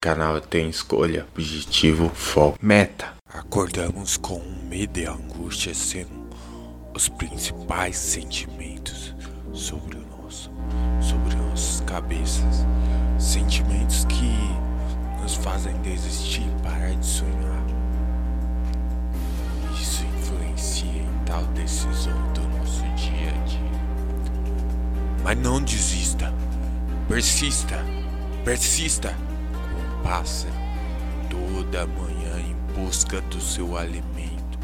Canal tem escolha, objetivo, foco, meta. Acordamos com medo e angústia sendo os principais sentimentos sobre o nosso, sobre nossas cabeças. Sentimentos que nos fazem desistir e parar de sonhar. Isso influencia em tal decisão do nosso dia a dia. Mas não desista. Persista. Persista. Pássaro toda manhã em busca do seu alimento.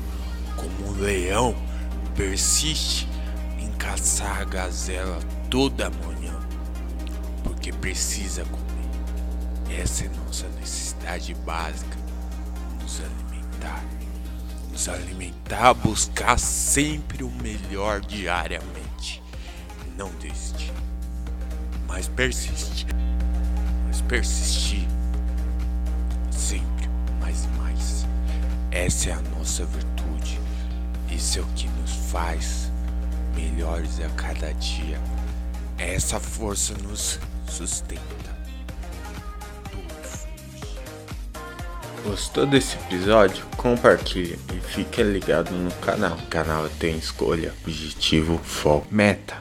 Como um leão persiste em caçar a gazela toda manhã. Porque precisa comer. Essa é nossa necessidade básica. Nos alimentar. Nos alimentar, buscar sempre o melhor diariamente. Não desistir. Mas persiste. Mas persistir. Essa é a nossa virtude. Isso é o que nos faz melhores a cada dia. Essa força nos sustenta. Todos. Gostou desse episódio? Compartilhe e fique ligado no canal. O canal tem escolha, objetivo, foco, meta.